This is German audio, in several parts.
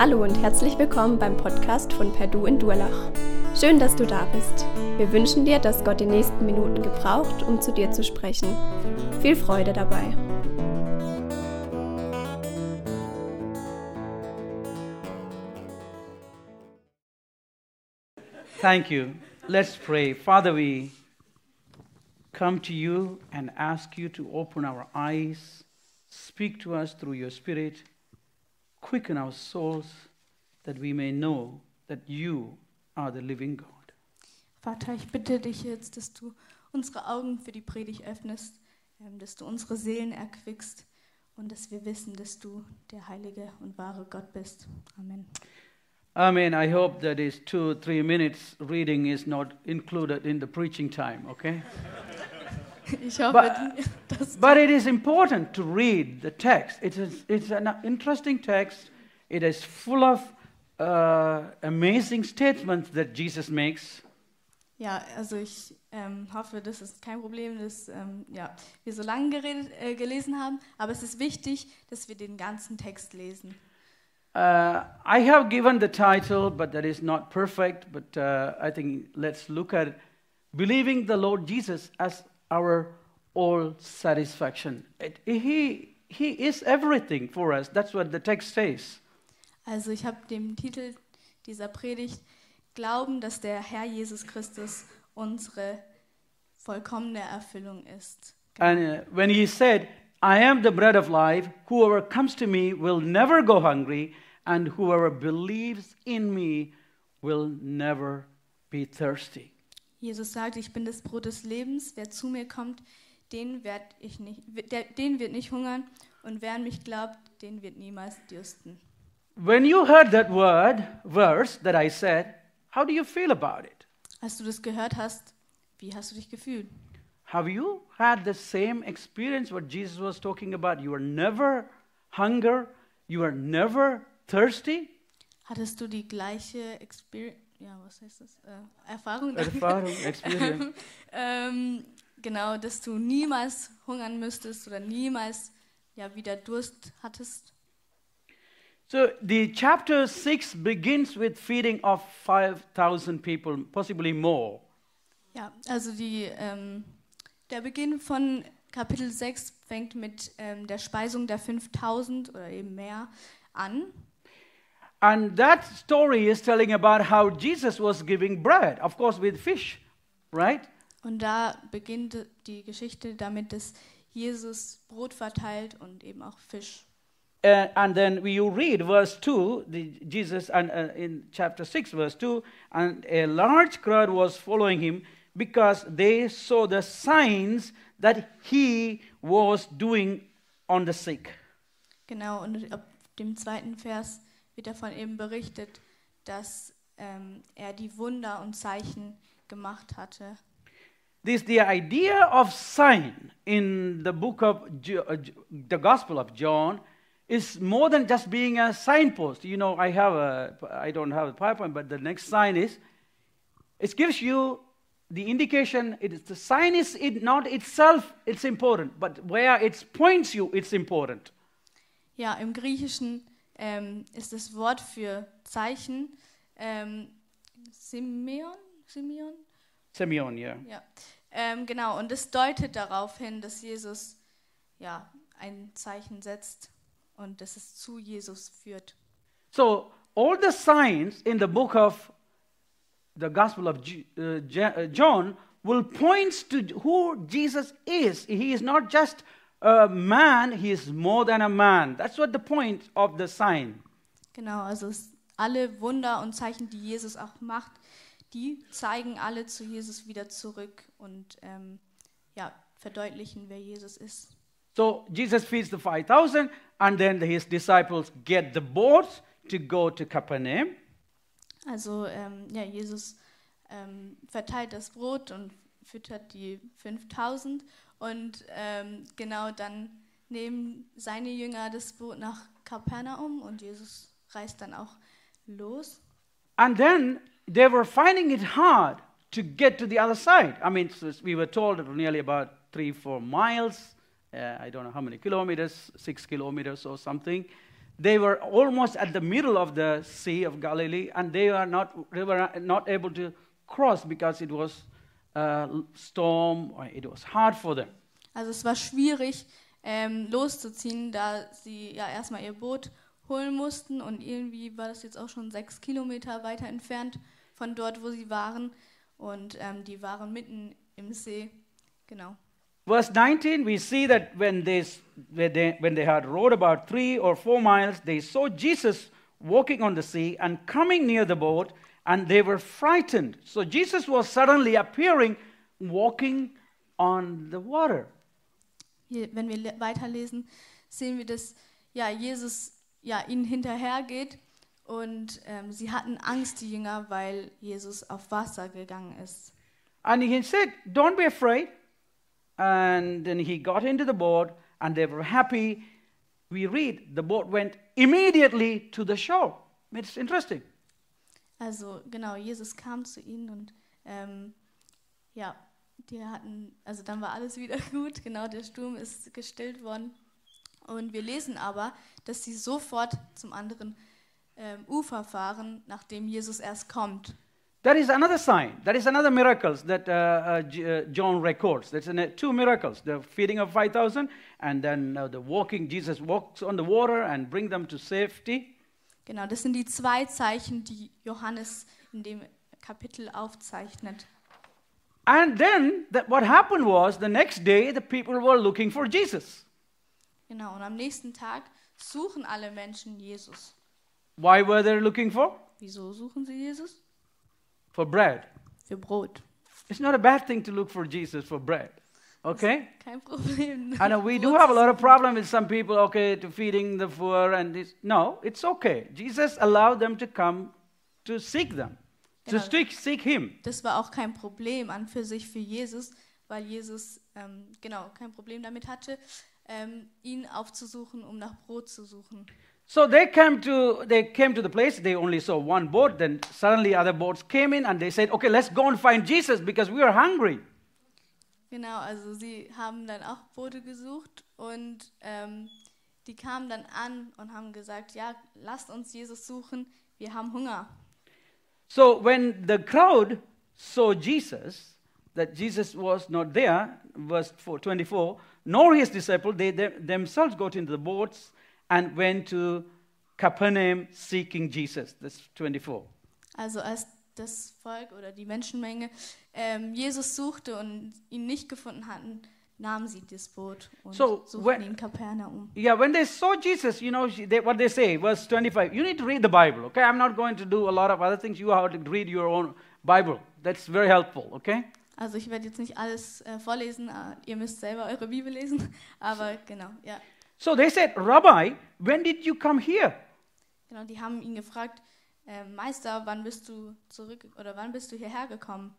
Hallo und herzlich willkommen beim Podcast von Perdu in Durlach. Schön, dass du da bist. Wir wünschen dir, dass Gott die nächsten Minuten gebraucht, um zu dir zu sprechen. Viel Freude dabei. Thank you. Let's pray. Father, we come to you and ask you to open our eyes, speak to us through your Spirit, quicken our souls that we may know that you are the living God. Vater, ich bitte dich jetzt, dass du unsere Augen für die Predigt öffnest, ähm, dass du unsere Seelen erquickst und dass wir wissen, dass du der heilige und wahre Gott bist. Amen. Amen. I hope that is two, three minutes reading is not included in the preaching time, okay? Hoffe, But- But it is important to read the text. It is, it's an interesting text. It is full of uh, amazing statements that Jesus makes. ja, also ich ähm, hoffe, das ist kein Problem, dass ähm, ja, wir so lange geredet, äh, gelesen haben, aber es ist wichtig, dass wir den ganzen Text lesen. Uh, I have given the title, but that is not perfect. But uh, I think let's look at believing the Lord Jesus as our all satisfaction. It, he, he is everything for us. That's what the text says. Also ich habe dem Titel dieser Predigt Glauben, dass der Herr Jesus Christus unsere vollkommene Erfüllung ist. And uh, when he said, I am the bread of life, whoever comes to me will never go hungry, and whoever believes in me will never be thirsty. Jesus sagt, ich bin das Brot des Lebens, wer zu mir kommt, den, werd ich nicht, der, den wird nicht hungern und wer an mich glaubt, den wird niemals dürsten. When you heard that word, verse that I said, how do you feel about it? Als du das gehört hast, wie hast du dich gefühlt? Have you had the same experience what Jesus was talking about? You are never hunger, you are never thirsty. Hattest du die gleiche Experience, ja, was heißt das? Äh, Erfahrung? Erfahrung, experience. ähm, genau, dass du niemals hungern müsstest oder niemals ja, wieder Durst hattest. So the chapter 6 begins with feeding of 5,000 people, possibly more. Ja, also die, ähm, der Beginn von Kapitel 6 fängt mit ähm, der Speisung der 5000 oder eben mehr an. And that story is telling about how Jesus was giving bread, of course, with fish, right? Und da beginnt die Geschichte damit, dass Jesus Brot verteilt und eben auch Fisch. Uh, and then we- you read verse 2, the, Jesus, and uh, in chapter 6, verse 2, and a large crowd was following him because they saw the signs that he was doing on the sick. Genau, und ab dem zweiten Vers wird davon eben berichtet, dass ähm, er die Wunder und Zeichen gemacht hatte. This the idea of sign in the book of uh, the Gospel of John is more than just being a signpost. You know, I have a I don't have a PowerPoint, but the next sign is it gives you the indication. It is the sign is it not itself it's important, but where it points you it's important. Ja, im Griechischen ähm, ist das Wort für Zeichen ähm, Simeon, Simeon? Simeon, yeah. Ja, ähm, genau. Und es deutet darauf hin, dass Jesus ja ein Zeichen setzt und dass es zu Jesus führt. So all the signs in the book of the Gospel of uh, uh, John will point to who Jesus is. He is not just a man; he is more than a man. That's what the point of the sign. Genau, also alle Wunder und Zeichen, die Jesus auch macht, die zeigen alle zu Jesus wieder zurück und ähm, ja, verdeutlichen, wer Jesus ist. So Jesus feeds the five thousand, and then his disciples get the boat to go to Capernaum. Also ähm, ja, Jesus ähm, verteilt das Brot und füttert die 5000 und ähm, genau dann nehmen seine Jünger das Boot nach Kapernaum und Jesus reist dann auch los. And then they were finding it hard to get to the other side. I mean, we were told it was nearly about three, four miles. Uh, I don't know how many kilometers, six kilometers or something. they were almost at the middle of the Sea of Galilee, and they were not, they were not able to cross because it was a storm, or it was hard for them. Also es war schwierig ähm, loszuziehen, da sie ja erstmal ihr Boot holen mussten und irgendwie war das jetzt auch schon sechs Kilometer weiter entfernt von dort, wo sie waren und ähm, die waren mitten im See. Genau. Verse 19, we see that when they, when they, when they had rowed about three or four miles, they saw Jesus walking on the sea and coming near the boat, and they were frightened. So Jesus was suddenly appearing, walking on the water. Wenn wir le- weiterlesen, sehen wir, dass ja, Jesus ja, ihnen hinterhergeht und ähm, sie hatten Angst, die Jünger, weil Jesus auf Wasser gegangen ist. And he said, Don't be afraid. And then he got into the boat, and they were happy. We read, the boat went immediately to the shore. It's interesting. Also genau, Jesus kam zu ihnen und ähm, ja, die hatten, also dann war alles wieder gut, genau, der Sturm ist gestillt worden. Und wir lesen aber, dass sie sofort zum anderen ähm, Ufer fahren, nachdem Jesus erst kommt. That is another sign. That is another miracle that uh, uh, uh, John records. That's uh, two miracles: the feeding of five thousand, and then uh, the walking. Jesus walks on the water and bring them to safety. Genau, das sind die zwei Zeichen, die Johannes in dem Kapitel aufzeichnet. And then that what happened was the next day the people were looking for Jesus. Genau, und am nächsten Tag suchen alle Menschen Jesus. Why were they looking for? Wieso suchen sie Jesus? For bread. Für Brot. It's not a bad thing to look for Jesus for bread. Okay? Kein Problem. I know we do have a lot of suchen. problem with some people, okay, to feeding the poor and this. No, it's okay. Jesus allowed them to come to seek them, to Genau. seek, seek him. Das war auch kein Problem an für sich für Jesus, weil Jesus ähm, genau kein Problem damit hatte, ähm, ihn aufzusuchen, um nach Brot zu suchen. So they came to they came to the place. They only saw one boat. Then suddenly other boats came in, and they said, "Okay, let's go and find Jesus because we are hungry." Genau, also sie haben dann auch Boote gesucht und ähm, die kamen dann an und haben gesagt, ja, lasst uns Jesus suchen, wir haben Hunger. So when the crowd saw Jesus, that Jesus was not there, verse 4, 24, nor his disciples, they, they themselves got into the boats and went to Capernaum seeking Jesus. That's 24. Also als das Volk oder die Menschenmenge ähm, Jesus suchte und ihn nicht gefunden hatten, nahmen sie das Boot und So, suchten when- ihn Kapernaum. Yeah, when they saw Jesus, you know, they, what they say, verse 25, you need to read the Bible, okay? I'm not going to do a lot of other things. You have to read your own Bible. That's very helpful, okay? Also ich werde jetzt nicht alles äh, vorlesen, äh, ihr müsst selber eure Bibel lesen, aber genau, ja. So they said, Rabbi, when did you come here? Genau, die haben ihn gefragt, äh, Meister, wann bist du zurück oder wann bist du hierher gekommen?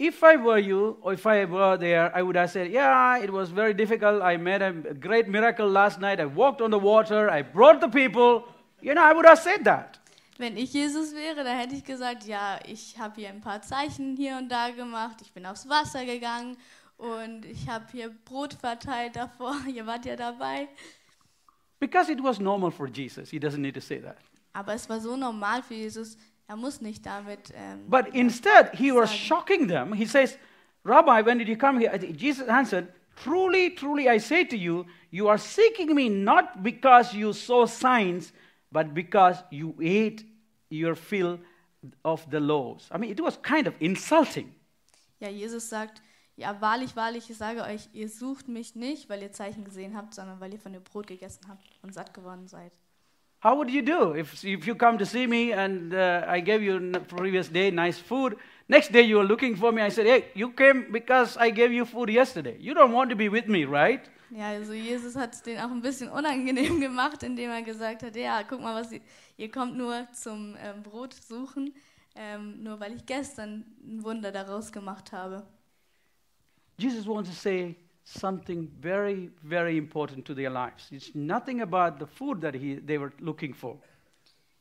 If I were you, or if I were there, I would have said, Yeah, it was very difficult. I made a great miracle last night. I walked on the water. I brought the people. You know, I would have said that. Wenn ich Jesus wäre, dann hätte ich gesagt, ja, ich habe hier ein paar Zeichen hier und da gemacht, ich bin aufs Wasser gegangen und ich habe hier Brot verteilt davor, ihr wart ja dabei. Because it was normal for Jesus. He doesn't need to say that. Aber es war so normal für Jesus, er muss nicht damit. Ähm, But instead, he was shocking them. He says, Rabbi, when did you come here? Jesus answered, Truly, truly, I say to you, you are seeking me not because you saw signs, but because you ate your fill of the loaves. I mean, it was kind of insulting. ja, Jesus sagt, ja, wahrlich, wahrlich, ich sage euch, ihr sucht mich nicht, weil ihr Zeichen gesehen habt, sondern weil ihr von dem Brot gegessen habt und satt geworden seid. How would you do if, if you come to see me and uh, I gave you previous day nice food? Next day you are looking for me. I said, Hey, you came because I gave you food yesterday. You don't want to be with me, right? Ja, also Jesus hat es denen auch ein bisschen unangenehm gemacht, indem er gesagt hat, ja, guck mal, was ihr, ihr kommt nur zum ähm, Brot suchen, ähm, nur weil ich gestern ein Wunder daraus gemacht habe. Jesus wants to say something very, very important to their lives. It's nothing about the food that he, they were looking for.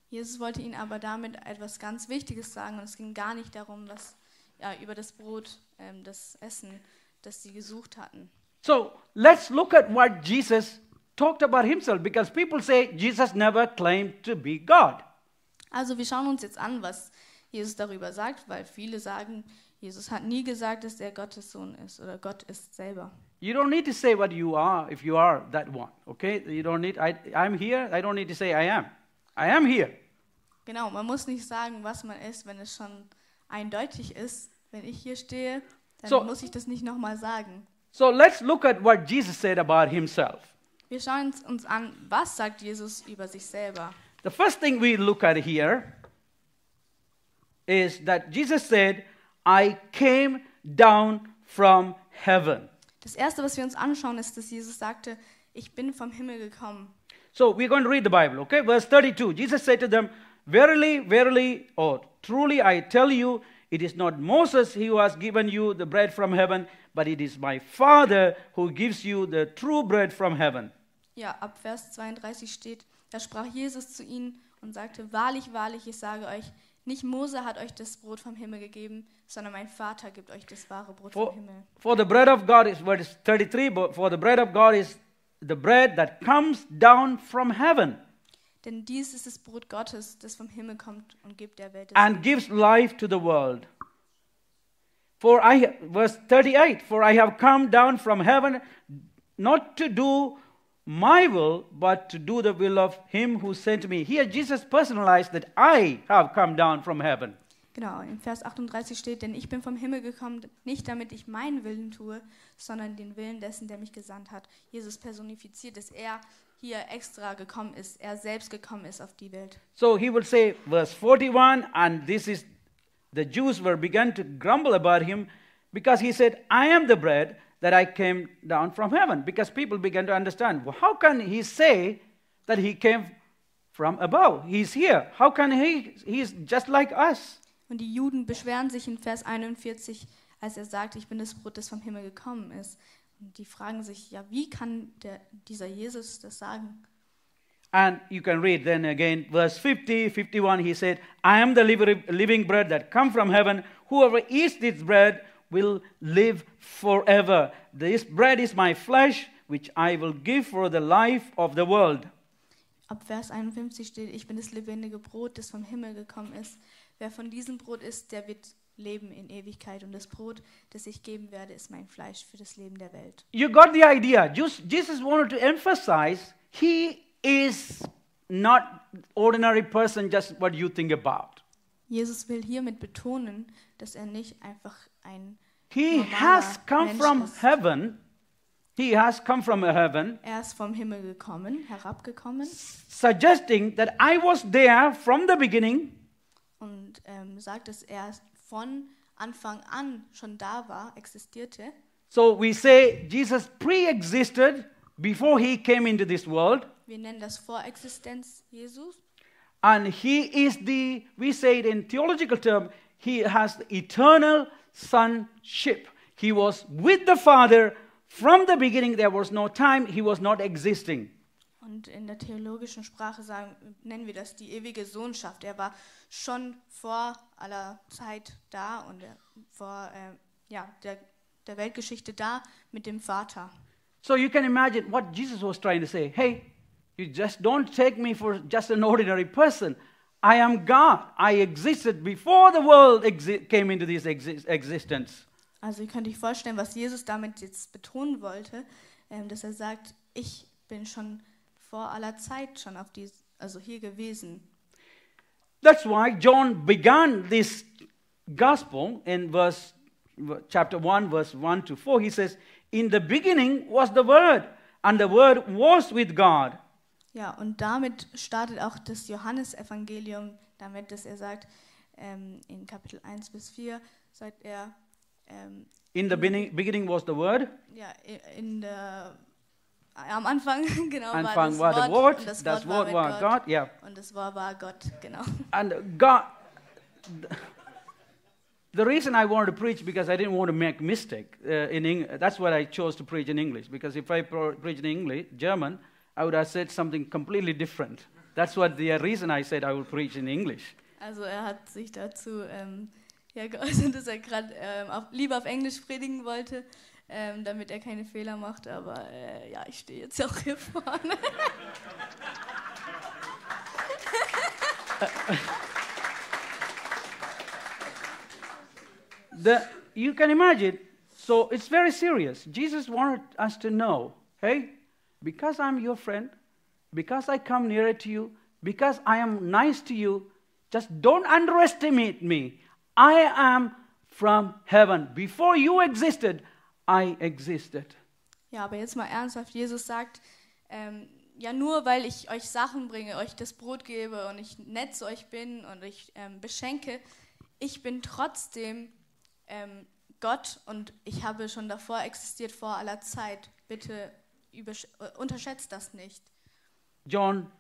Jesus wollte ihnen aber damit etwas ganz Wichtiges sagen und es ging gar nicht darum, was ja, über das Brot, ähm, das Essen, das sie gesucht hatten. So let's look at what Jesus talked about himself because people say Jesus never claimed to be God. Also wir schauen uns jetzt an, was Jesus darüber sagt, weil viele sagen, Jesus hat nie gesagt, dass er Gottes Sohn ist oder Gott ist selber. You don't need to say what you are if you are that one, okay? You don't need, I, I'm here, I don't need to say I am. I am here. Genau, man muss nicht sagen, was man ist, wenn es schon eindeutig ist. Wenn ich hier stehe, dann So- muss ich das nicht nochmal sagen. So let's look at what Jesus said about himself. Wir schauen uns- uns an, was sagt Jesus über sich selber. The first thing we look at here is that Jesus said, I came down from heaven. Das erste, was wir uns anschauen, ist, dass Jesus sagte, ich bin vom Himmel gekommen. So we're going to read the Bible, okay? Verse 32. Jesus said to them, Verily, verily, or truly I tell you, it is not Moses who has given you the bread from heaven, but it is my Father who gives you the true bread from heaven. Ja, ab Vers 32 steht, da sprach Jesus zu ihnen und sagte, wahrlich, wahrlich, ich sage euch, nicht Mose hat euch das Brot vom Himmel gegeben, sondern mein Vater gibt euch das wahre Brot For, vom Himmel. for the bread of God is verse 33, but for the bread of God is the bread that comes down from heaven Denn dies ist das Brot Gottes, das vom Himmel kommt und gibt der Welt and gives life to the world. For I, verse 38, for I have come down from heaven not to do my will, but to do the will of him who sent me. Here, Jesus personalized that I have come down from heaven. Genau, in Vers 38 steht, denn ich bin vom Himmel gekommen, nicht damit ich meinen Willen tue, sondern den Willen dessen, der mich gesandt hat. Jesus personifiziert, dass er hier extra gekommen ist, er selbst gekommen ist auf die Welt. So he will say, verse 41, and this is the Jews were begun to grumble about him because he said, I am the bread that I came down from heaven. Because people began to understand, well, how can he say that he came from above? He's here. How can he? He's just like us. Und die Juden beschweren sich in Vers 41, als er sagt, ich bin das Brot, das vom Himmel gekommen ist. Und die fragen sich, ja, wie kann der, dieser Jesus das sagen? And you can read then again, verse 50, 51, he said, I am the living bread that come from heaven. Whoever eats this bread will live forever. This bread is my flesh, which I will give for the life of the world. Ab Vers 51 steht, ich bin das lebendige Brot, das vom Himmel gekommen ist. Wer von diesem Brot isst, der wird leben in Ewigkeit. Und das Brot, das ich geben werde, ist mein Fleisch für das Leben der Welt. You got the idea. Jesus wanted to emphasize he is not ordinary person, just what you think about. Jesus will hiermit betonen, dass er nicht einfach ein He has come Mensch from ist. heaven. He has come from heaven. Er ist vom Himmel gekommen, herabgekommen suggesting that I was there from the beginning, und ähm, sagt, dass er von Anfang an schon da war, existierte. so we say Jesus pre existed before he came into this world, Wir nennen das Vorexistenz Jesus. and he is the, we say it in theological term, he has the eternal sonship. He was with the Father from the beginning, there was no time, he was not existing. Und in der theologischen Sprache sagen, nennen wir das die ewige Sohnschaft. Er war schon vor aller Zeit da und er, vor äh, ja, der, der Weltgeschichte da mit dem Vater. So you can imagine what Jesus was trying to say. Hey, you just don't take me for just an ordinary person. I am God. I existed before the world exi- came into this exi- existence. Also ihr könnt euch vorstellen, was Jesus damit jetzt betonen wollte, ähm, dass er sagt, ich bin schon vor aller Zeit schon auf die, also hier gewesen. That's why John began this gospel in verse chapter 1 verse 1 to 4 he says in the beginning was the word and the word was with God Ja, und damit startet auch das Johannesevangelium, damit, dass er sagt, ähm, in Kapitel 1 bis 4, sagt er, ähm, in the beginning, beginning was the word? Ja, in der, am Anfang, genau, Anfang war das the Wort, word und das das Wort war war Gott, God yeah und das Wort war Gott, genau. And God, the reason I wanted to preach because I didn't want to make mistake uh, in Eng- that's why I chose to preach in English because if I preached in English German I would have said something completely different. That's what the reason I said I will preach in English. Also er hat sich dazu ähm, ja, geäußert, dass er gerade ähm, lieber auf Englisch predigen wollte. ähm, damit er keine Fehler macht. Aber äh, ja, ich stehe jetzt auch hier vorne. The, you can imagine, so it's very serious. Jesus wanted us to know hey, because I'm your friend, because I come nearer to you, because I am nice to you, just don't underestimate me. I am from heaven. Before you existed, I existed. Ja, aber jetzt mal ernsthaft, Jesus sagt, ähm, ja nur weil ich euch Sachen bringe, euch das Brot gebe und ich nett zu euch bin und ich ähm, beschenke, ich bin trotzdem ähm, Gott und ich habe schon davor existiert vor aller Zeit. Bitte Äh, unterschätzt das nicht. John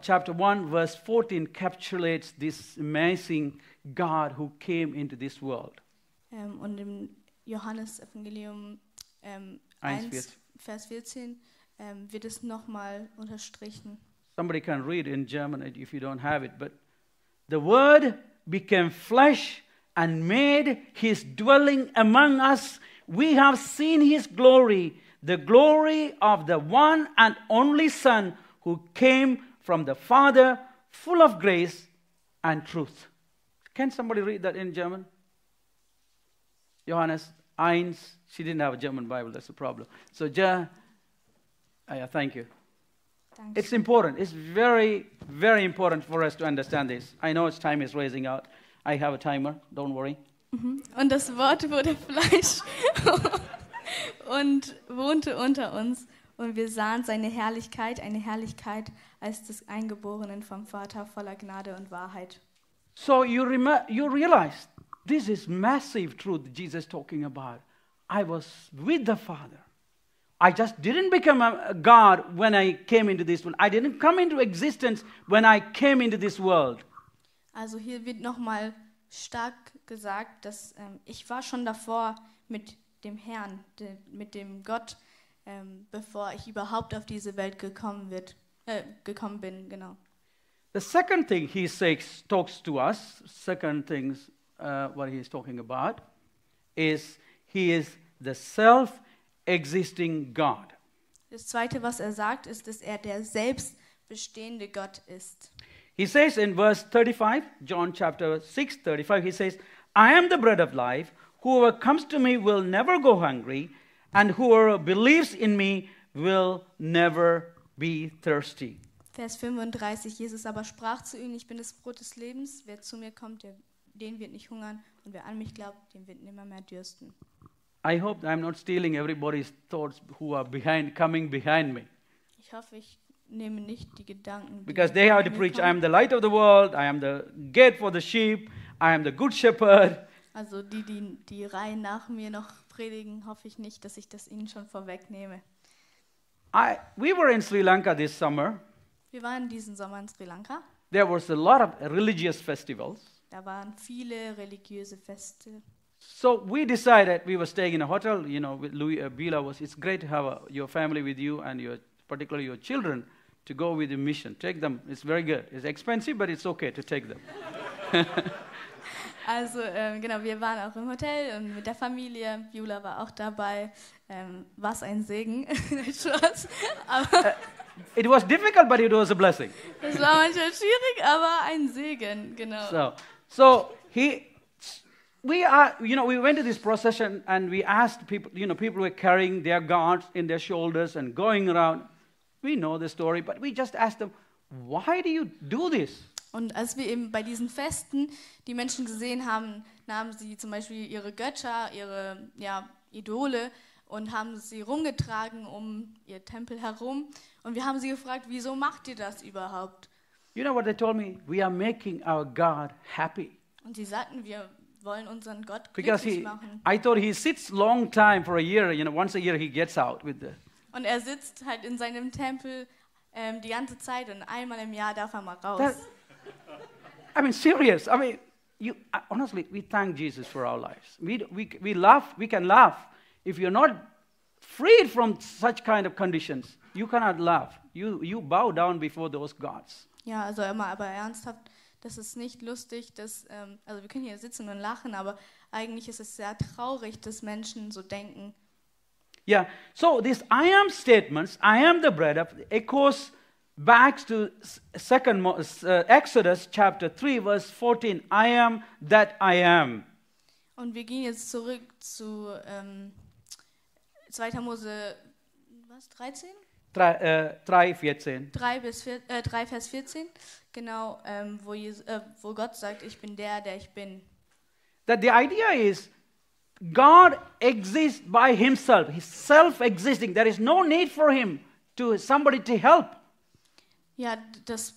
chapter 1, verse 14 encapsulates this amazing God who came into this world. Ähm, und im Johannesevangelium ähm, 1, 1, Vers 14 ähm, wird es nochmal unterstrichen. Somebody can read in German if you don't have it, but the Word became flesh and made his dwelling among us. We have seen his glory, the glory of the one and only Son who came from the Father, full of grace and truth. Can somebody read that in German? Johannes Eins. She didn't have a German Bible, that's the problem. So, Ja, yeah, thank you. Danke. It's important. It's very, very important for us to understand this. I know its time is racing out. I have a timer, don't worry. Mm-hmm. Und das Wort wurde Fleisch und wohnte unter uns. Und wir sahen seine Herrlichkeit, eine Herrlichkeit als des Eingeborenen vom Vater voller Gnade und Wahrheit. So you, you realize this is massive truth Jesus talking about. I was with the Father. I just didn't become a, a God when I came into this world. I didn't come into existence when I came into this world. Also hier wird nochmal stark gesagt, dass ähm, ich war schon davor mit dem Herrn, de, mit dem Gott, ähm, bevor ich überhaupt auf diese Welt gekommen, wird, äh, gekommen bin. Genau. The second thing he says, talks to us, second things uh, what he is talking about, is he is the self existing God. Das Zweite, was er sagt, ist, dass er der selbstbestehende Gott ist. He says in verse 35, John chapter 6, 35, he says, I am the bread of life. Whoever comes to me will never go hungry, and whoever believes in me will never be thirsty. Vers 35, Jesus aber sprach zu ihnen, ich bin das Brot des Lebens, wer zu mir kommt, der, den wird nicht hungern, und wer an mich glaubt, den wird nimmer mehr dürsten. I hope I'm not stealing everybody's thoughts who are behind, coming behind me. Ich hoffe, ich nehme nicht die Gedanken, die Because they have to preach, I am the light of the world, I am the gate for the sheep, I am the good shepherd. Also die, die die Reihen nach mir noch predigen, hoffe ich nicht, dass ich das ihnen schon vorwegnehme. I, we were in Sri Lanka this summer. Wir waren diesen Sommer in Sri Lanka. There was a lot of religious festivals. Da waren viele religiöse Feste. So we decided we were staying in a hotel. You know, with Louis uh, Bila was. It's great to have uh, your family with you and your, particularly your children, to go with the mission. Take them. It's very good. It's expensive, but it's okay to take them. Also ähm, genau, wir waren auch im Hotel und mit der Familie. Beulah war auch dabei. Ähm, Was ein Segen. Spaß. Aber It was difficult, but it was a blessing. es war manchmal schwierig, aber ein Segen, genau. So, so he, we are, you know, we went to this procession and we asked people, you know, people were carrying their gods in their shoulders and going around. We know the story, but we just asked them, why do you do this? Und als wir eben bei diesen Festen die Menschen gesehen haben, nahmen sie zum Beispiel ihre Götter, ihre ja, Idole und haben sie rumgetragen um ihr Tempel herum. Und wir haben sie gefragt, wieso macht ihr das überhaupt? You know what they told me? We are making our God happy. Und sie sagten, wir wollen unseren Gott Because glücklich he, machen. I thought he sits long time for a year. You know, once a year he gets out with the. Und er sitzt halt in seinem Tempel ähm, die ganze Zeit und einmal im Jahr darf er mal raus. That, I mean, serious. I mean, you honestly, we thank Jesus for our lives. We, we, we laugh. We can laugh. If you're not freed from such kind of conditions, you cannot laugh. You, you bow down before those gods. Ja, also immer aber ernsthaft, das ist nicht lustig, dass, ähm, also wir können hier sitzen und lachen, aber eigentlich ist es sehr traurig, dass Menschen so denken, Yeah. So these I am statements, I am the bread of echoes back to second uh, Exodus chapter 3 verse 14. I am that I am. Und wir gehen jetzt zurück zu ähm, 2. Mose was, 13? 3, uh, 3 14. 3, bis 4, äh, 3 Vers 14, genau, ähm, wo, Jes äh, wo Gott sagt, ich bin der, der ich bin. That the idea is God exists by himself. He's self-existing. There is no need for him to somebody to help. Ja, das,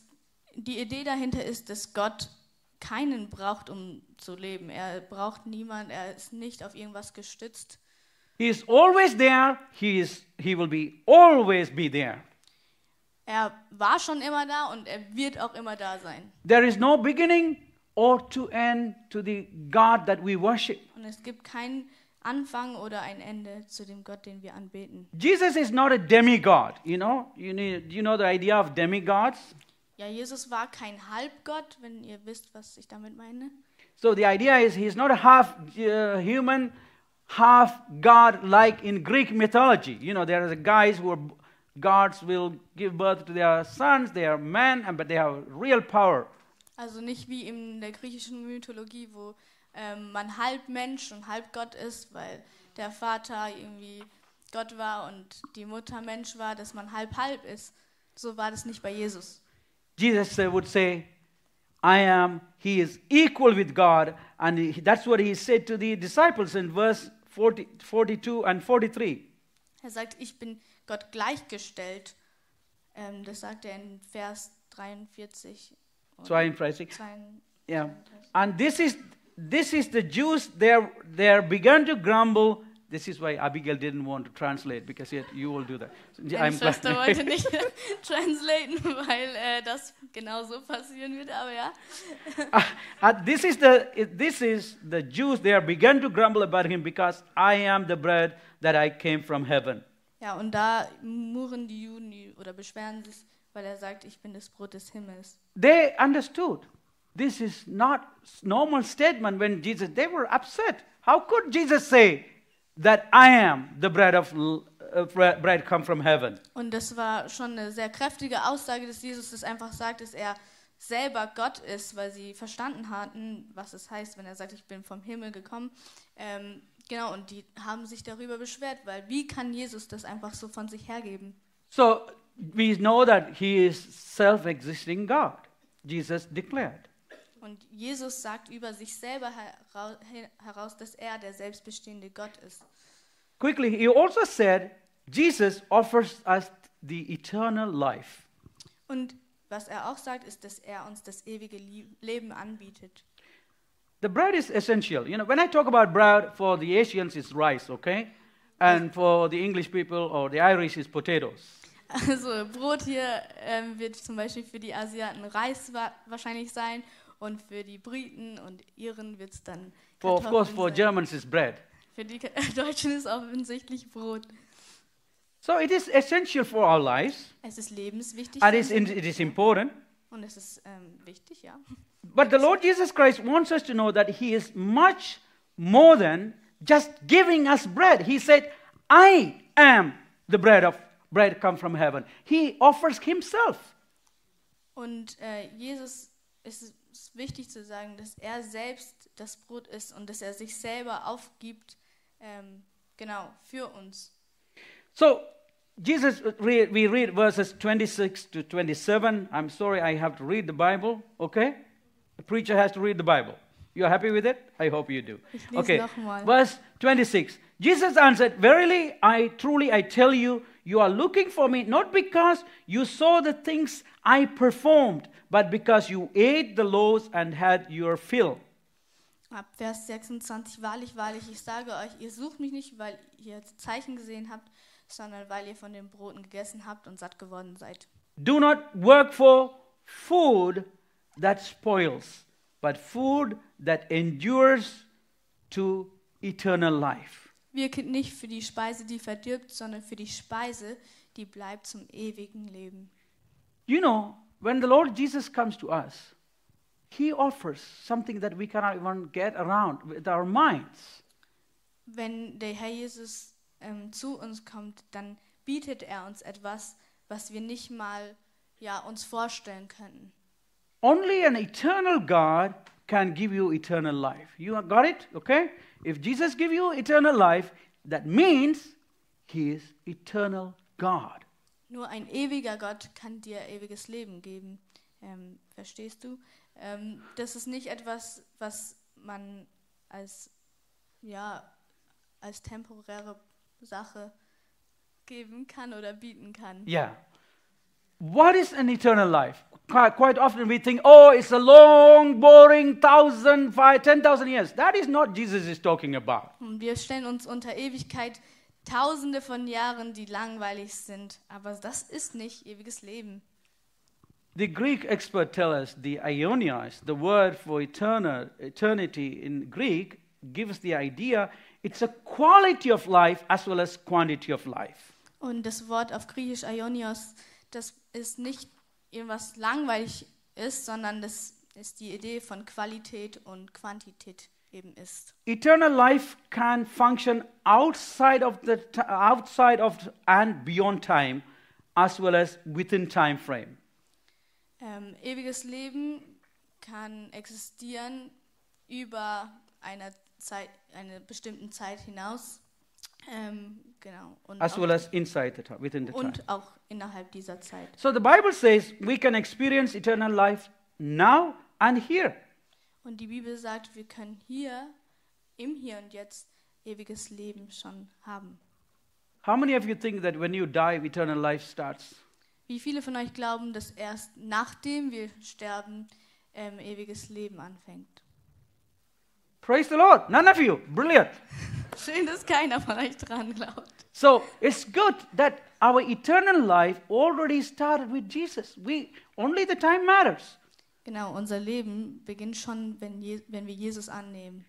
die Idee dahinter ist, dass Gott keinen braucht, um zu leben. Er braucht niemand, er ist nicht auf irgendwas gestützt. He is always there. He is he will be always be there. Er war schon immer da und er wird auch immer da sein. There is no beginning or to end to the God that we worship. Und es gibt keinen Anfang oder ein Ende zu dem Gott, den wir anbeten. Jesus is not a demigod, you know? You need you know the idea of demigods? Ja, Jesus war kein Halbgott, wenn ihr wisst, was ich damit meine. So the idea is he's not a half uh, human, half God like in Greek mythology. You know, there are guys who are gods will give birth to their sons, they are men, but they have real power. Also nicht wie in der griechischen Mythologie, wo ähm, man halb Mensch und halb Gott ist, weil der Vater irgendwie Gott war und die Mutter Mensch war, dass man halb halb ist. So war das nicht bei Jesus. Jesus would say, I am, he is equal with God. And he- that's what he said to the disciples in verse 40, 42 and 43. Er sagt, ich bin Gott gleichgestellt. Ähm, das sagt er in Vers 43. und 42. 32. Yeah. And this is, this is the Jews, they're, they're begun to grumble. This is why Abigail didn't want to translate, because yet you will do that. So, I'm Schwester wollte nicht translaten, weil äh, das genau so passieren wird, aber ja. Uh, this is the this is the Jews. They are begun to grumble about him because I am the bread that I came from heaven. Ja, und da murren die Juden oder beschweren sich, weil er sagt, ich bin das Brot des Himmels. They understood this is not normal statement when Jesus. They were upset. How could Jesus say that I am the bread of uh, bre- bread come from heaven? Und das war schon eine sehr kräftige Aussage, dass Jesus das einfach sagt, dass er selber Gott ist, weil sie verstanden hatten, was es heißt, wenn er sagt, ich bin vom Himmel gekommen. Ähm, genau, und die haben sich darüber beschwert, weil wie kann Jesus das einfach so von sich hergeben? So we know that he is self-existing God. Jesus declared. Und Jesus sagt über sich selber hera- he- heraus, dass er der selbstbestehende Gott ist. Quickly, he also said Jesus offers us the eternal life. Und was er auch sagt, ist, dass er uns das ewige Leben anbietet. The bread is essential. You know, when I talk about bread, for the Asians, it's rice, okay? And for the English people or the Irish, it's potatoes. Also Brot hier ähm, wird zum Beispiel für die Asiaten Reis wa wahrscheinlich sein und für die Briten und Iren wird es dann For, of course, for sein. Germans, it's bread. Für die Deutschen ist offensichtlich Brot. So it is essential for our lives, Es ist lebenswichtig and für it's uns in, it is important. und es ist ähm, wichtig, ja. But the Lord Jesus Christ wants us to know that He is much more than just giving us bread. He said, I am the bread of bread come from heaven. He offers Himself. Und äh, Jesus ist ist wichtig zu sagen, dass er selbst das Brot ist und dass er sich selber aufgibt, ähm, genau, für uns. So, Jesus, we read verses 26 to 27. I'm sorry, I have to read the Bible, okay? The preacher has to read the Bible. You are happy with it? I hope you do. Okay, verse 26. Jesus answered, Verily, I truly, I tell you, you are looking for me not because you saw the things I performed, but because you ate the loaves and had your fill. Ab Vers 26, wahrlich, wahrlich, ich sage euch, ihr sucht mich nicht, weil ihr Zeichen gesehen habt, sondern weil ihr von den Broten gegessen habt und satt geworden seid. Do not work for food that spoils, but food that endures to eternal life. Wirket nicht für die Speise, die verdirbt, sondern für die Speise, die bleibt zum ewigen Leben. You know, when the Lord Jesus comes to us, He offers something that we cannot even get around with our minds. Wenn der Herr Jesus ähm, zu uns kommt, dann bietet er uns etwas, was wir nicht mal ja, uns vorstellen können. Only an eternal God can give you eternal life. You got it? Okay? If Jesus give you eternal life, that means he is eternal God. Nur ein ewiger Gott kann dir ewiges Leben geben. Ähm, verstehst du? Ähm, das ist nicht etwas, was man als, ja, als temporäre Sache geben kann oder bieten kann. Yeah. What is an eternal life? Quite often we think, oh, it's a long, boring thousand, five, ten thousand years. That is not Jesus is talking about. Wir stellen uns unter Ewigkeit Tausende von Jahren, die langweilig sind. Aber das ist nicht ewiges Leben. The Greek expert tell us the aionios, the word for eternal, eternity in Greek, gives the idea it's a quality of life as well as quantity of life. Und das Wort auf Griechisch Aionios, das ist nicht irgendwas langweilig ist, sondern das ist die Idee von Qualität und Quantität eben ist. Eternal life can function outside of the outside of and beyond time, as well as within time frame. Ähm, ewiges Leben kann existieren über eine Zeit, eine bestimmten Zeit hinaus. Ähm, genau. Und, as well as inside the time, within the time. und auch innerhalb dieser Zeit. So the Bible says we can experience eternal life now and here. Und die Bibel sagt, wir können hier, im Hier und Jetzt, ewiges Leben schon haben. How many of you think that when you die, eternal life starts? Wie viele von euch glauben, dass erst nachdem wir sterben, ähm, ewiges Leben anfängt? Praise the Lord. None of you. Brilliant. Schön, dass keiner von euch dran glaubt. So it's good that our eternal life already started with Jesus. We only the time matters. Genau, unser Leben beginnt schon, wenn, Je wenn wir Jesus annehmen.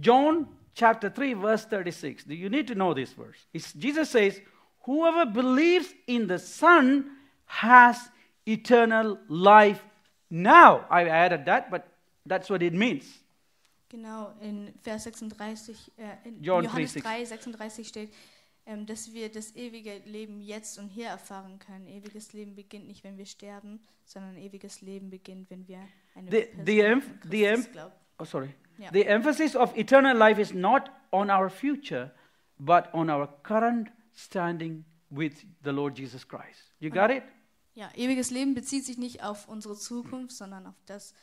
John chapter 3, verse 36. You need to know this verse. It's, Jesus says, Whoever believes in the Son has eternal life now. I added that, but that's what it means. Genau, in Vers 36, äh, in John Johannes 3, 3, 36 steht, ähm, dass wir das ewige Leben jetzt und hier erfahren können. Ewiges Leben beginnt nicht, wenn wir sterben, sondern ewiges Leben beginnt, wenn wir eine The- Person the glauben. Oh, sorry. Yeah. The emphasis of eternal life is not on our future, but on our current standing with the Lord Jesus Christ. You got it? Ja, ewiges Leben bezieht sich nicht auf unsere Zukunft, sondern auf das,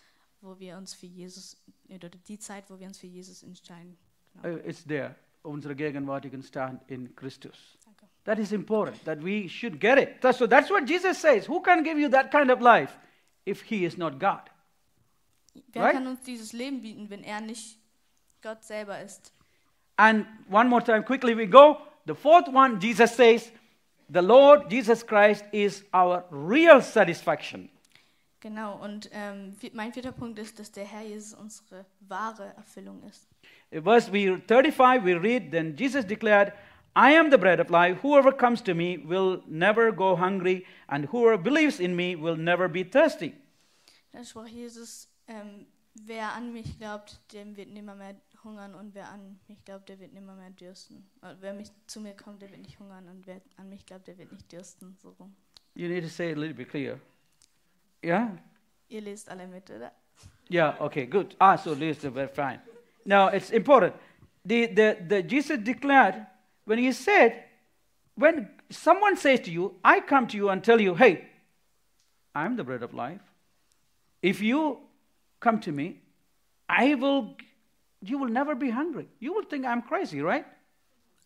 wo wir uns für Jesus, oder die Zeit, wo wir uns für Jesus entscheiden. Genau. Uh, it's there. Unsere gegenwärtigen Stand in Christus. Danke. That is important, that we should get it. That's- So that's what Jesus says. Who can give you that kind of life if he is not God? Wer Right? kann uns dieses Leben bieten, wenn er nicht Gott selber ist? And one more time, quickly we go. The fourth one, Jesus says, the Lord Jesus Christ is our real satisfaction. Genau, und ähm, mein vierter Punkt ist, dass der Herr Jesus unsere wahre Erfüllung ist. In verse we, 35, we read, Then Jesus declared, I am the bread of life. Whoever comes to me will never go hungry, and whoever believes in me will never be thirsty. Da sprach Jesus, ähm, wer an mich glaubt, dem wird nimmer mehr hungern und wer an mich glaubt, der wird nimmer mehr dürsten. Und wer mich, zu mir kommt, der wird nicht hungern und wer an mich glaubt, der wird nicht dürsten. So rum. You need to say it a little bit clear. Yeah? Ihr lest alle mit, oder? Yeah, okay, good. Ah, so listen, very fine. Now, it's important. The, the, the Jesus declared, when he said, when someone says to you, I come to you and tell you, hey, I'm the bread of life. If you come to me, I will, you will never be hungry. You will think I'm crazy, right?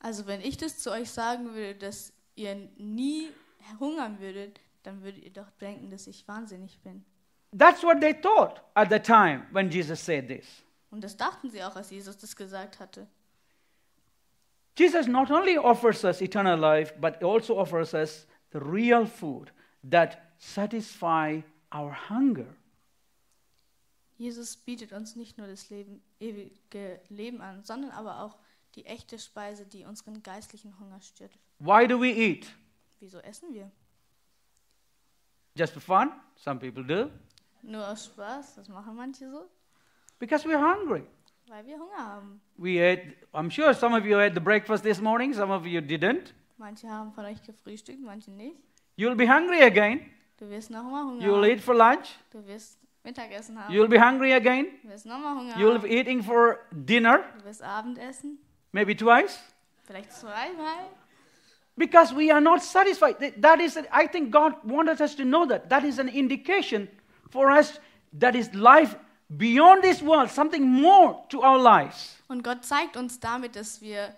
Also wenn ich das zu euch sagen würde, dass ihr nie hungern würdet, dann würdet ihr doch denken, dass ich wahnsinnig bin. That's what they thought at the time when Jesus said this. Und das dachten sie auch, als Jesus das gesagt hatte. Jesus not only offers us eternal life, but also offers us the real food that satisfy our hunger. Jesus bietet uns nicht nur das Leben, ewige Leben an, sondern aber auch die echte Speise, die unseren geistlichen Hunger stillt. Why do we eat? Wieso essen wir? Just for fun? Some people do. Nur aus Spaß, das machen manche so, Because we're hungry. Weil wir Hunger haben. We ate, I'm sure some of you ate the breakfast this morning, some of you didn't. Manche haben von euch gefrühstückt, manche nicht. You'll be hungry again. Du wirst noch mal Hunger You'll haben. eat for lunch. Du wirst Mittagessen haben. You'll be hungry again. du wirst noch mal Hunger You'll be eating for dinner, Du wirst Abendessen. maybe twice. Vielleicht zweimal. Because we are not satisfied. Th- That is, I think God wanted us to know that. That is an indication for us that is life beyond this world, something more to our lives. Und Gott zeigt uns damit, dass wir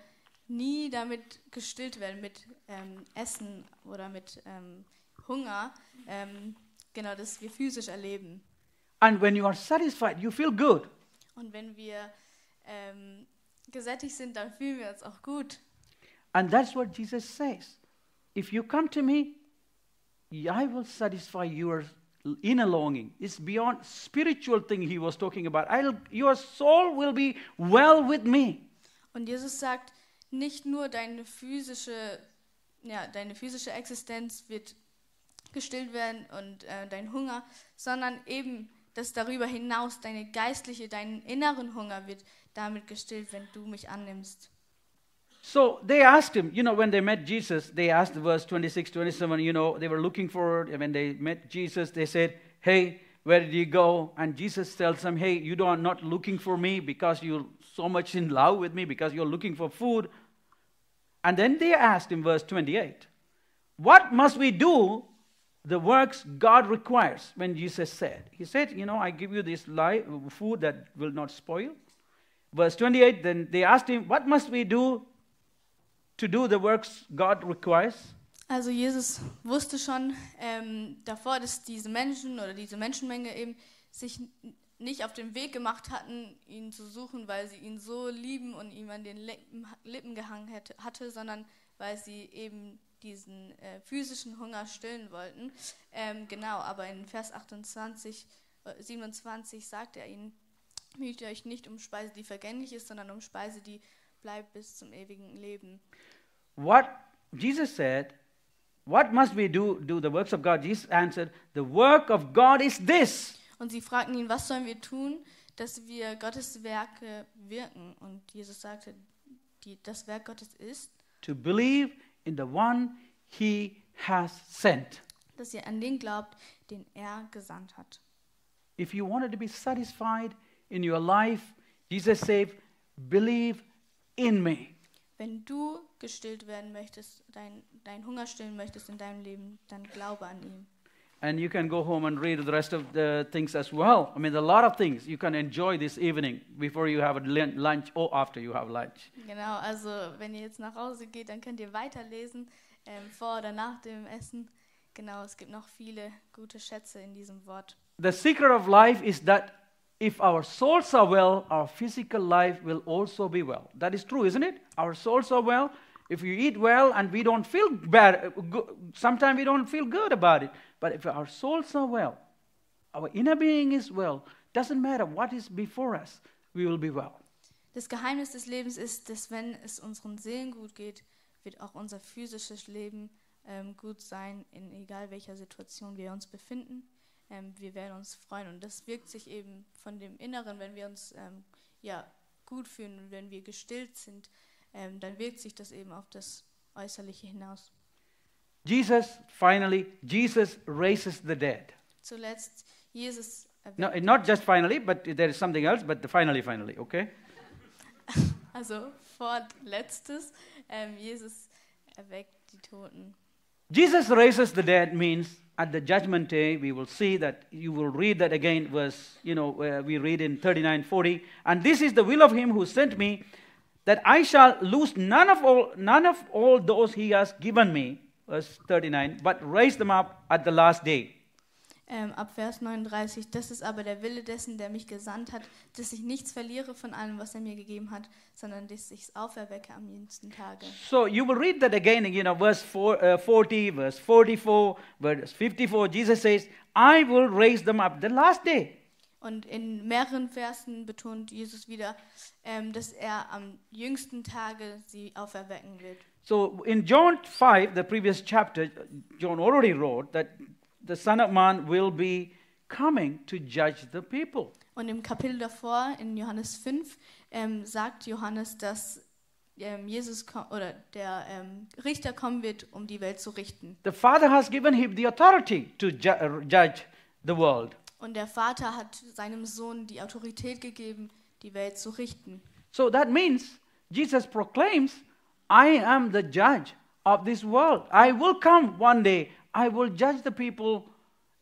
nie damit gestillt werden, mit ähm, Essen oder mit ähm, Hunger. Ähm, genau, dass wir physisch erleben. And when you are satisfied, you feel good. Und wenn wir ähm, gesättigt sind, dann fühlen wir uns auch gut. And that's what Jesus says. If you come to me, I will satisfy your inner longing. It's beyond spiritual thing he was talking about. I'll, your soul will be well with me. Und Jesus sagt, nicht nur deine physische, ja, deine physische Existenz wird gestillt werden und äh, dein Hunger, sondern eben, dass darüber hinaus deine geistliche, deinen inneren Hunger wird damit gestillt, wenn du mich annimmst. So they asked him, you know, when they met Jesus, they asked verse 26, 27, you know, they were looking for, when they met Jesus, they said, Hey, where did you go? And Jesus tells them, Hey, you are not looking for me because you're so much in love with me, because you're looking for food. And then they asked him, verse 28, What must we do the works God requires? When Jesus said, He said, You know, I give you this li- food that will not spoil. Verse 28, then they asked him, What must we do to do the works God requires? Also Jesus wusste schon ähm, davor, dass diese Menschen oder diese Menschenmenge eben sich nicht auf den Weg gemacht hatten, ihn zu suchen, weil sie ihn so lieben und ihm an den Lippen, Lippen gehangen hätte, hatte, sondern weil sie eben diesen äh, physischen Hunger stillen wollten. Ähm, genau, aber in Vers 28, äh, 27 sagt er ihnen, müht ihr euch nicht um Speise, die vergänglich ist, sondern um Speise, die bleibt bis zum ewigen Leben. What Jesus said, What must we do? Do the works of God? Jesus answered, The work of God is this Und sie fragten ihn, was sollen wir tun, dass wir Gottes Werke wirken? Und Jesus sagte, die, das Werk Gottes ist, to believe in the one he has sent. dass ihr an den glaubt, den er gesandt hat. If you wanted to be satisfied in your life, Jesus said, Believe in me. Wenn du gestillt werden möchtest, dein, dein Hunger stillen möchtest in deinem Leben, dann glaube an ihn. And you can go home and read the rest of the things as well. I mean, a lot of things you can enjoy this evening before you have a lunch or after you have lunch. Genau, also wenn ihr jetzt nach Hause geht, dann könnt ihr weiterlesen, ähm, vor oder nach dem Essen. Genau, es gibt noch viele gute Schätze in diesem Wort. The secret of life is that if our souls are well, our physical life will also be well. That is true, isn't it? Our souls are well. If you eat well and we don't feel bad, uh, sometimes we don't feel good about it. But if our souls are well, our inner being is well, doesn't matter what is before us, we will be well. Das Geheimnis des Lebens ist, dass wenn es unseren Seelen gut geht, wird auch unser physisches Leben ähm, gut sein, in egal welcher Situation wir uns befinden. Ähm, wir werden uns freuen und das wirkt sich eben von dem Inneren, wenn wir uns ähm, ja, gut fühlen und wenn wir gestillt sind, ähm, dann wirkt sich das eben auf das Äußerliche hinaus. Jesus, finally, Jesus raises the dead. Zuletzt, Jesus No, erweckt, not just finally, but there is something else, but the finally, finally, okay? also vorletztes, ähm, Jesus erweckt die Toten. Jesus raises the dead means at the judgment day we will see that you will read that again verse you know we read in 39 40 and this is the will of him who sent me that I shall lose none of all none of all those he has given me. Verse 39 but raise them up at the last day Ähm, ab Vers 39, das ist aber der Wille dessen, der mich gesandt hat, dass ich nichts verliere von allem, was er mir gegeben hat, sondern dass ich es auferwecke am jüngsten Tage. so you will read that again you know verse four, uh, 40 verse 44 verse 54 Jesus says I will raise them up the last day Und in mehreren Versen betont Jesus wieder, ähm, dass er am jüngsten Tage sie auferwecken wird. So in John 5, the previous chapter, John already wrote that the Son of Man will be coming to judge the people. Und im Kapitel davor, in Johannes 5, ähm, sagt Johannes, dass ähm, Jesus oder der ähm, Richter kommen wird, um die Welt zu richten. The Father has given him the authority to ju- uh, judge the world. Und der Vater hat seinem Sohn die Autorität gegeben, die Welt zu richten. So that means Jesus proclaims, I am the judge of this world. I will come one day. I will judge the people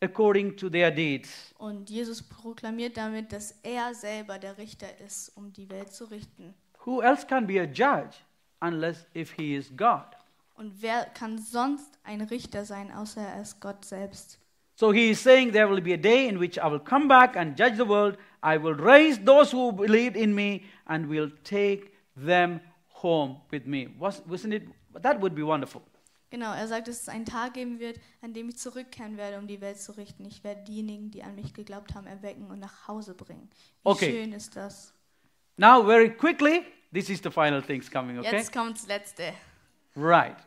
according to their deeds. Und Jesus proklamiert damit, dass er selber der Richter ist, um die Welt zu richten. Who else can be a judge unless if he is God? Und wer kann sonst ein Richter sein, außer er ist Gott selbst? So he is saying there will be a day in which I will come back and judge the world. I will raise those who believed in me and will take them home with me. Was, wasn't it? That would be wonderful. Genau, er sagt, dass es einen Tag geben wird, an dem ich zurückkehren werde, um die Welt zu richten. Ich werde diejenigen, die an mich geglaubt haben, erwecken und nach Hause bringen. Wie Okay. schön ist das. Now, very quickly, this is the final things coming, okay? Jetzt kommt das Letzte. Right.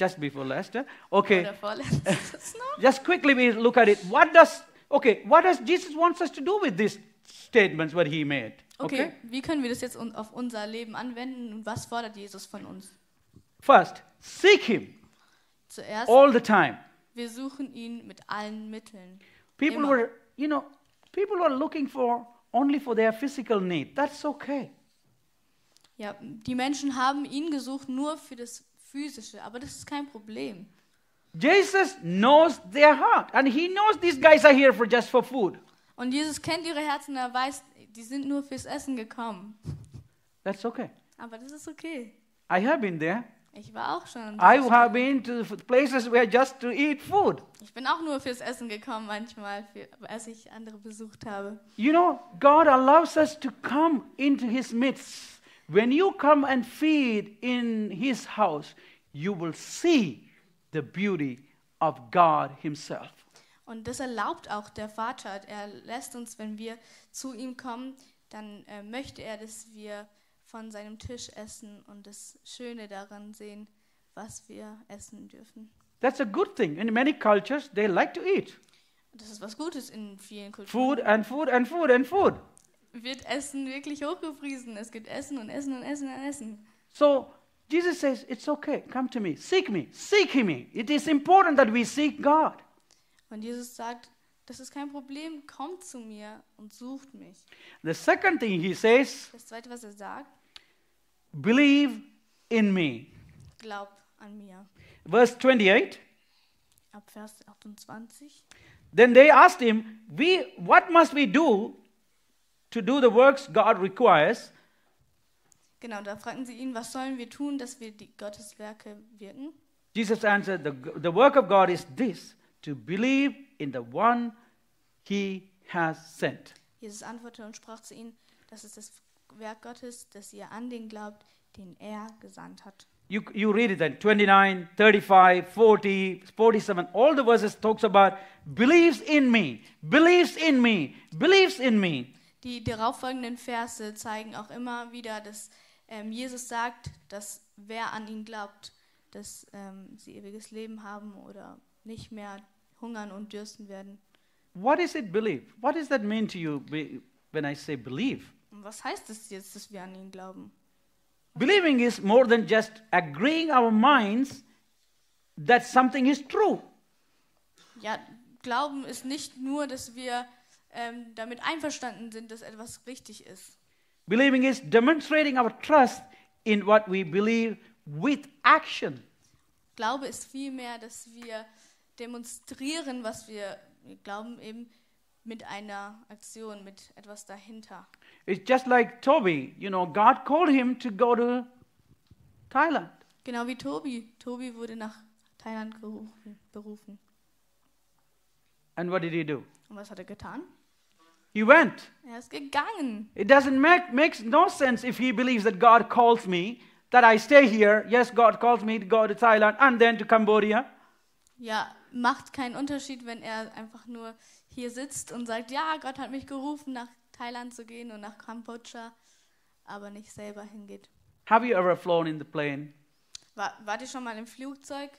Just before Lester. Okay. Oder vorletztes noch. Just quickly we look at it. What does okay, what does Jesus wants us to do with these statements what he made? Okay, wie können wir das jetzt auf unser Leben anwenden und was fordert Jesus von uns? First, seek him Zuerst, all the time. wir suchen ihn mit allen Mitteln. People Immer. were, you know, people were looking for only for their physical need. That's okay. Ja, die Menschen haben ihn gesucht nur für das Physische, aber das ist kein Problem. Jesus knows their heart and he knows these guys are here for just for food. Und Jesus kennt ihre Herzen, er weiß, die sind nur fürs Essen gekommen. That's okay. Aber das ist okay. I have been there. Ich war auch schon. an I have been to places where just to eat food. Ich bin auch nur fürs Essen gekommen manchmal, für, als ich andere besucht habe. You know, God allows us to come into His midst. When you come and feed in His house, you will see the beauty of God Himself. Und das erlaubt auch der Vater. Er lässt uns, wenn wir zu ihm kommen, dann äh, möchte er, dass wir von seinem Tisch essen und das Schöne daran sehen, was wir essen dürfen. That's a good thing. In many cultures, they like to eat Das ist was Gutes in vielen Kulturen. food and food and food and food. Wird Essen wirklich hochgepriesen. Es gibt Essen und Essen und Essen und Essen. So Jesus says, It's okay. Come to me. Seek me. Seek me. It is important that we seek God. Und Jesus sagt, das ist kein Problem, kommt zu mir und sucht mich. The second thing He says, Das zweite, was er sagt, Believe in me. glaub an mir. Verse 28. Ab Vers 28. Then they asked him, we, What must we do to do the works God requires? Genau, da fragten sie ihn, was sollen wir tun, dass wir die Gotteswerke wirken? Jesus answered, The, the work of God is this to believe in the one he has sent. Jesus antwortete und sprach zu ihnen, das ist das Werk Gottes, dass ihr an den glaubt, den er gesandt hat. You, you read it then 29, 35, 40, 47, all the verses talks about believes in me, believes in me, believes in me. Die darauffolgenden Verse zeigen auch immer wieder, dass ähm, Jesus sagt, dass wer an ihn glaubt, dass ähm, sie ewiges Leben haben oder nicht mehr hungern und dürsten werden. What is it believe? What does that mean to you when I say believe? Und was heißt es jetzt, dass wir an ihn glauben? Believing is more than just agreeing our minds that something is true. Ja, Glauben ist nicht nur, dass wir ähm, damit einverstanden sind, dass etwas richtig ist. Believing is demonstrating our trust in what we believe with action. Glaube ist vielmehr, dass wir demonstrieren, was wir glauben, eben mit einer Aktion, mit etwas dahinter. It's just like Toby, you know, God called him to go to Thailand. Genau wie Tobi. Tobi wurde nach Thailand gerufen, berufen. And what did he do? Und was hat er getan? He went. Er ist gegangen. It doesn't make makes no sense if he believes that God calls me, that I stay here. Yes, God calls me to go to Thailand and then to Cambodia. Ja, macht keinen Unterschied, wenn er einfach nur hier sitzt und sagt, ja, Gott hat mich gerufen, nach Thailand zu gehen und nach Kambodscha, aber nicht selber hingeht. Have you ever flown in the plane? War, wart ihr schon mal im Flugzeug?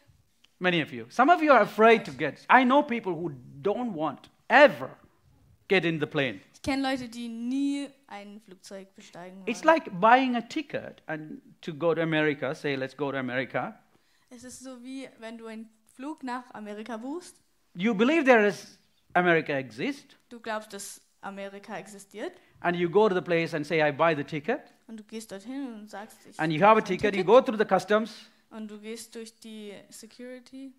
Many of you. Some of you are afraid to get. I know people who don't want ever get in the plane. Ich kenne Leute, die nie ein Flugzeug besteigen wollen. It's like buying a ticket and to go to America, say let's go to America. es ist so wie, wenn du einen Flug nach Amerika buchst. You believe there is America exists, Du glaubst, dass Amerika existiert. and you go to the place and say I buy the ticket, Und du gehst dorthin und sagst, ich and you have a ticket, you go through the customs, Und du gehst durch die Security.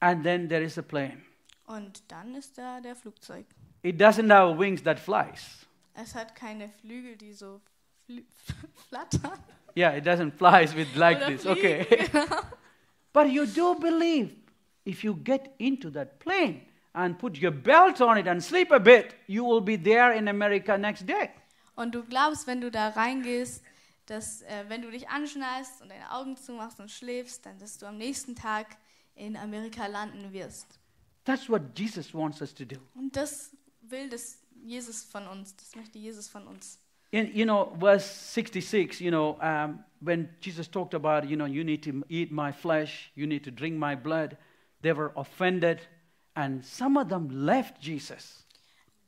and then there is a plane. Und dann ist da der Flugzeug. It doesn't have wings that flies. Es hat keine Flügel, die so fl flattern. Yeah, it doesn't fly with like Oder this. fliegen, Okay. But you do believe if you get into that plane and put your belt on it and sleep a bit, you will be there in America next day. Und du glaubst, wenn du da reingehst, dass äh, wenn du dich anschnallst und deine Augen zumachst und schläfst, dann dass du am nächsten Tag in Amerika landen wirst. That's what Jesus wants us to do. Und das will das Jesus von uns, das möchte Jesus von uns. In, you know, verse 66, you know, um, when Jesus talked about, you know, you need to eat my flesh, you need to drink my blood, they were offended, and some of them left Jesus.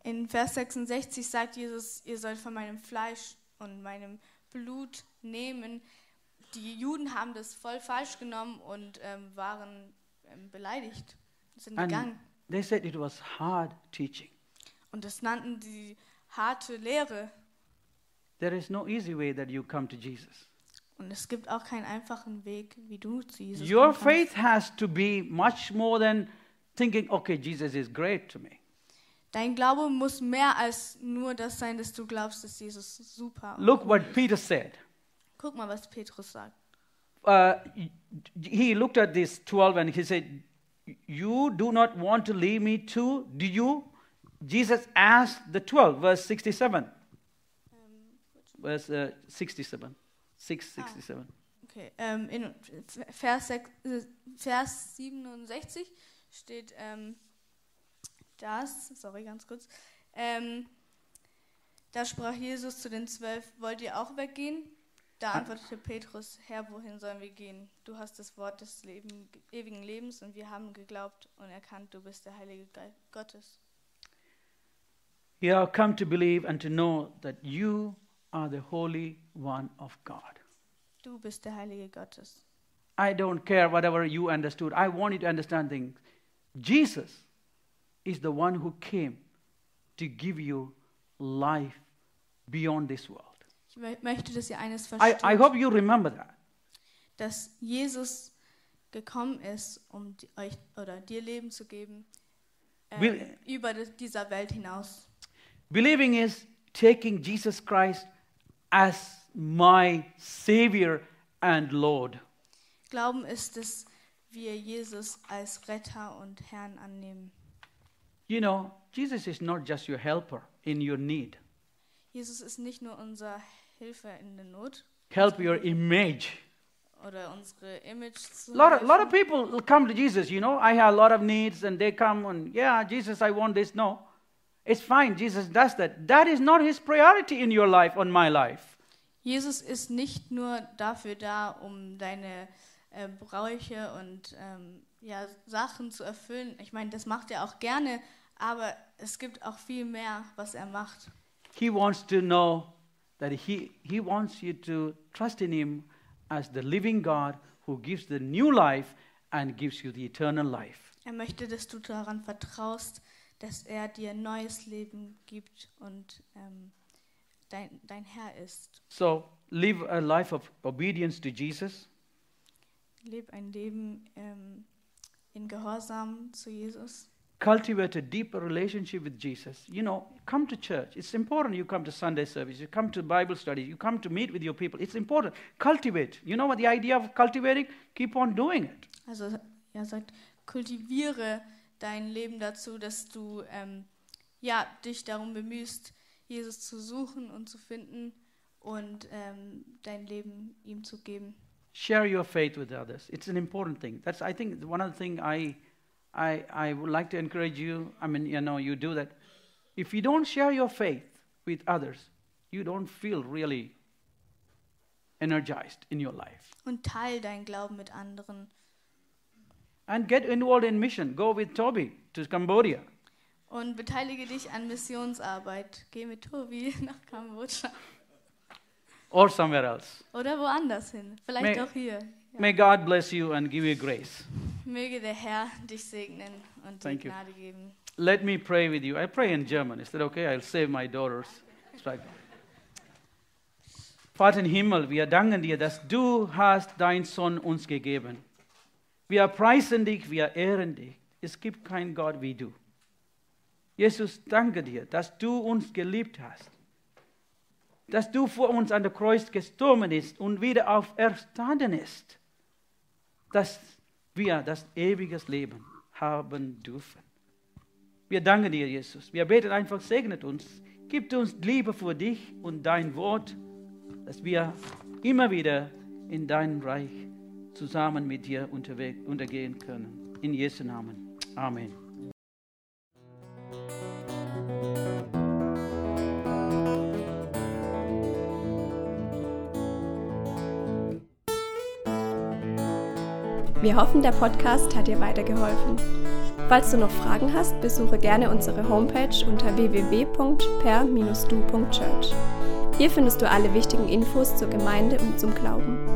In Vers 66 sagt Jesus, ihr sollt von meinem Fleisch und meinem Blut nehmen. Die Juden haben das voll falsch genommen und ähm, waren ähm, beleidigt, sind And gegangen. they said it was hard teaching. Und das nannten die harte Lehre. There is no easy way that you come to Jesus. Und es gibt auch keinen einfachen Weg, wie du zu Jesus Your faith has to be much more than thinking, okay, Jesus is great to me. Dein Glaube muss mehr als nur das sein, dass du glaubst, dass Jesus super Look what. Peter said. Guck mal, was Petrus sagt. Uh, he looked at this 12 and he said, You do not want to leave me too, do you? Jesus asked the 12, verse 67. Verse uh, 67. 667. Okay, ähm, in Vers, sech- äh, Vers 67 steht ähm, das, sorry, ganz kurz. Ähm, da sprach Jesus zu den zwölf, wollt ihr auch weggehen? Da Ah. antwortete Petrus, Herr, wohin sollen wir gehen? Du hast das Wort des Leben, ewigen Lebens und wir haben geglaubt und erkannt, du bist der Heilige Geist Gottes. You have come to believe and to know that you are the Holy One of God. Du bist der Heilige Gottes. I don't care whatever you understood. I want you to understand things. Jesus is the one who came to give you life beyond this world. Ich möchte, dass ihr eines I, versteht. I hope you remember that. dass Jesus gekommen ist, um euch oder dir Leben zu geben ähm, Will- über di- dieser Welt hinaus. Believing is taking Jesus Christ as my Savior and Lord. Glauben ist es, wir Jesus als Retter und Herrn annehmen. You know, Jesus is not just your helper in your need, Jesus ist nicht nur unser Hilfe in der Not help your image. oder unsere Image zu A lot of, lot of people come to Jesus, you know, I have a lot of needs, and they come and, yeah, Jesus, I want this. No, it's fine. Jesus does that. That is not his priority in your life, on my life. Jesus ist nicht nur dafür da, um deine äh, Bräuche und ähm, ja, Sachen zu erfüllen. Ich meine, das macht er auch gerne, aber es gibt auch viel mehr, was er macht. He wants to know that he, he wants you to trust in him as the living God who gives the new life and gives you the eternal life. Er möchte, dass du daran vertraust, dass er dir neues Leben gibt und ähm, dein, dein Herr ist. So live a life of obedience to Jesus. Leb ein Leben ähm, in Gehorsam zu Jesus. Cultivate a deeper relationship with Jesus. You know, come to church. It's important you come to Sunday service. You come to Bible study. You come to meet with your people. It's important. Cultivate. You know what the idea of cultivating? Keep on doing it. Also er sagt, kultiviere dein Leben dazu, dass du ähm, ja, dich darum bemühst, Jesus zu suchen und zu finden und ähm, dein Leben ihm zu geben. Share your faith with others. It's an important thing. That's, I think, one of the things I, I, I would like to encourage you. I mean, you know, you do that. If you don't share your faith with others, you don't feel really energized in your life. Und teil deinen Glauben mit anderen And get involved in mission. Go with Toby to Cambodia. Und beteilige dich an Missionsarbeit. Geh mit Tobi nach Kambodscha. or somewhere else. Oder woanders hin. Vielleicht May- auch hier. Ja. May God bless you and give you grace. Möge der Herr dich segnen und dir Thank you. Gnade geben. Let me pray with you. I pray in German. Is that okay? I'll save my daughters. Strike. Vater im Himmel, wir danken dir, dass du hast deinen Sohn uns gegeben. Wir preisen dich, wir ehren dich. Es gibt keinen Gott wie du. Jesus, danke dir, dass du uns geliebt hast. Dass du vor uns an der Kreuz gestorben bist und wieder auferstanden ist. Dass wir das ewige Leben haben dürfen. Wir danken dir, Jesus. Wir beten einfach, segnet uns. Gib uns Liebe für dich und dein Wort, dass wir immer wieder in deinem Reich zusammen mit dir untergehen können. In Jesu Namen. Amen. Wir hoffen, der Podcast hat dir weitergeholfen. Falls du noch Fragen hast, besuche gerne unsere Homepage unter www.per-du.church. Hier findest du alle wichtigen Infos zur Gemeinde und zum Glauben.